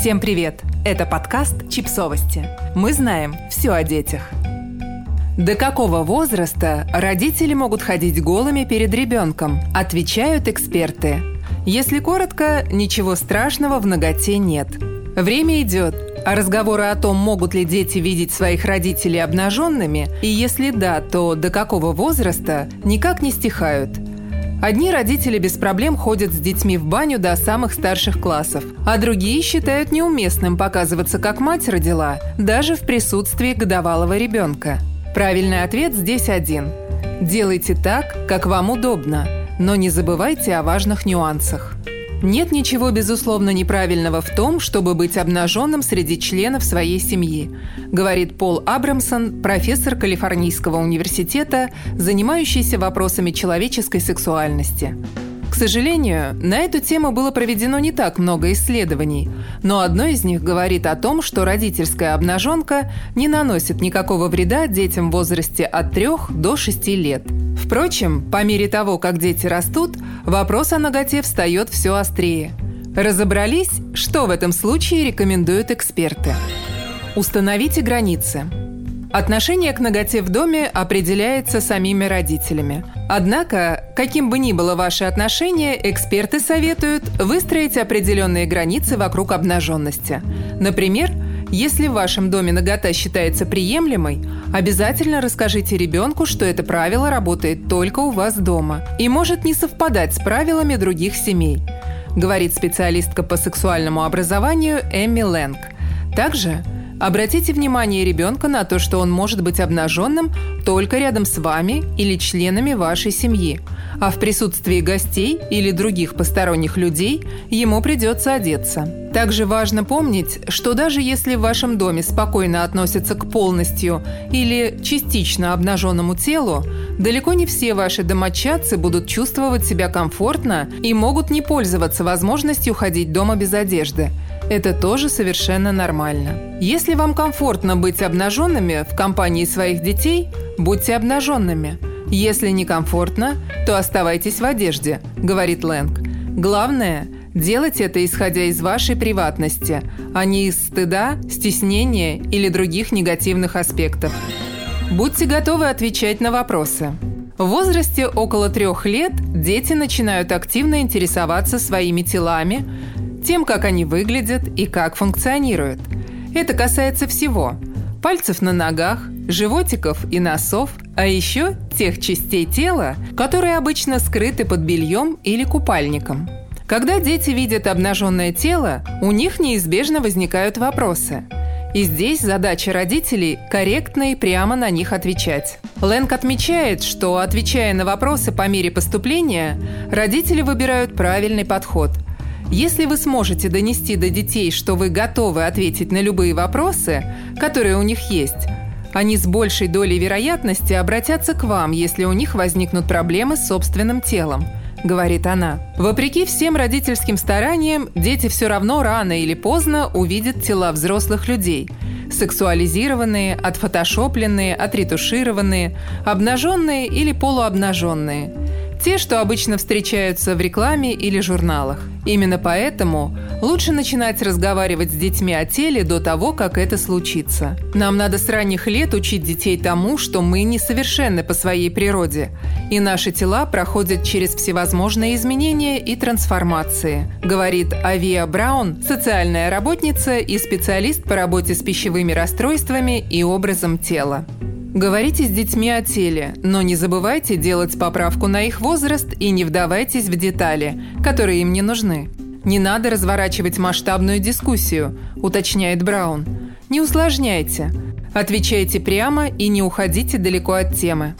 Всем привет! Это подкаст «Чипсовости». Мы знаем все о детях. До какого возраста родители могут ходить голыми перед ребенком? Отвечают эксперты. Если коротко, ничего страшного в ноготе нет. Время идет, а разговоры о том, могут ли дети видеть своих родителей обнаженными, и если да, то до какого возраста, никак не стихают – Одни родители без проблем ходят с детьми в баню до самых старших классов, а другие считают неуместным показываться, как мать родила, даже в присутствии годовалого ребенка. Правильный ответ здесь один. Делайте так, как вам удобно, но не забывайте о важных нюансах. Нет ничего, безусловно, неправильного в том, чтобы быть обнаженным среди членов своей семьи, говорит Пол Абрамсон, профессор Калифорнийского университета, занимающийся вопросами человеческой сексуальности. К сожалению, на эту тему было проведено не так много исследований, но одно из них говорит о том, что родительская обнаженка не наносит никакого вреда детям в возрасте от 3 до 6 лет. Впрочем, по мере того, как дети растут, вопрос о ноготе встает все острее. Разобрались, что в этом случае рекомендуют эксперты. Установите границы – Отношение к ноготе в доме определяется самими родителями. Однако, каким бы ни было ваше отношение, эксперты советуют выстроить определенные границы вокруг обнаженности. Например, если в вашем доме нагота считается приемлемой, обязательно расскажите ребенку, что это правило работает только у вас дома и может не совпадать с правилами других семей, говорит специалистка по сексуальному образованию Эми Лэнг. Также Обратите внимание ребенка на то, что он может быть обнаженным только рядом с вами или членами вашей семьи, а в присутствии гостей или других посторонних людей ему придется одеться. Также важно помнить, что даже если в вашем доме спокойно относятся к полностью или частично обнаженному телу, далеко не все ваши домочадцы будут чувствовать себя комфортно и могут не пользоваться возможностью ходить дома без одежды – это тоже совершенно нормально. Если вам комфортно быть обнаженными в компании своих детей, будьте обнаженными. Если некомфортно, то оставайтесь в одежде, говорит Лэнг. Главное – делать это исходя из вашей приватности, а не из стыда, стеснения или других негативных аспектов. Будьте готовы отвечать на вопросы. В возрасте около трех лет дети начинают активно интересоваться своими телами, тем, как они выглядят и как функционируют. Это касается всего – пальцев на ногах, животиков и носов, а еще тех частей тела, которые обычно скрыты под бельем или купальником. Когда дети видят обнаженное тело, у них неизбежно возникают вопросы. И здесь задача родителей – корректно и прямо на них отвечать. Лэнг отмечает, что, отвечая на вопросы по мере поступления, родители выбирают правильный подход – если вы сможете донести до детей, что вы готовы ответить на любые вопросы, которые у них есть, они с большей долей вероятности обратятся к вам, если у них возникнут проблемы с собственным телом – говорит она. Вопреки всем родительским стараниям, дети все равно рано или поздно увидят тела взрослых людей. Сексуализированные, отфотошопленные, отретушированные, обнаженные или полуобнаженные. Те, что обычно встречаются в рекламе или журналах. Именно поэтому лучше начинать разговаривать с детьми о теле до того, как это случится. Нам надо с ранних лет учить детей тому, что мы несовершенны по своей природе, и наши тела проходят через всевозможные изменения и трансформации, говорит Авиа Браун, социальная работница и специалист по работе с пищевыми расстройствами и образом тела. Говорите с детьми о теле, но не забывайте делать поправку на их возраст и не вдавайтесь в детали, которые им не нужны. Не надо разворачивать масштабную дискуссию, уточняет Браун. Не усложняйте. Отвечайте прямо и не уходите далеко от темы.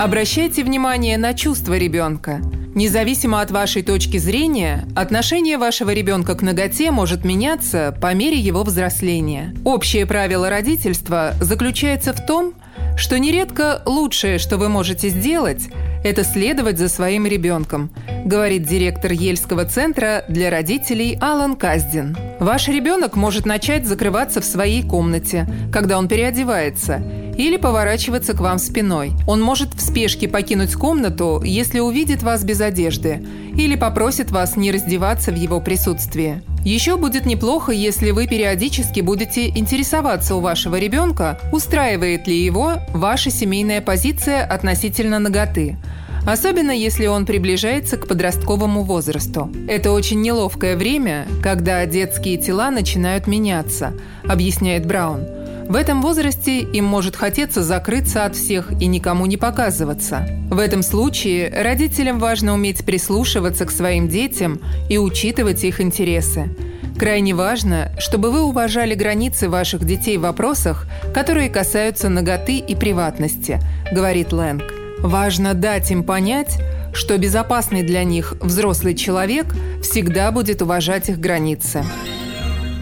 Обращайте внимание на чувства ребенка. Независимо от вашей точки зрения, отношение вашего ребенка к ноготе может меняться по мере его взросления. Общее правило родительства заключается в том, что нередко лучшее, что вы можете сделать, это следовать за своим ребенком, говорит директор Ельского центра для родителей Алан Каздин. Ваш ребенок может начать закрываться в своей комнате, когда он переодевается, или поворачиваться к вам спиной. Он может в спешке покинуть комнату, если увидит вас без одежды, или попросит вас не раздеваться в его присутствии. Еще будет неплохо, если вы периодически будете интересоваться у вашего ребенка, устраивает ли его ваша семейная позиция относительно ноготы – Особенно если он приближается к подростковому возрасту. Это очень неловкое время, когда детские тела начинают меняться, объясняет Браун. В этом возрасте им может хотеться закрыться от всех и никому не показываться. В этом случае родителям важно уметь прислушиваться к своим детям и учитывать их интересы. Крайне важно, чтобы вы уважали границы ваших детей в вопросах, которые касаются ноготы и приватности, говорит Лэнг. Важно дать им понять, что безопасный для них взрослый человек всегда будет уважать их границы.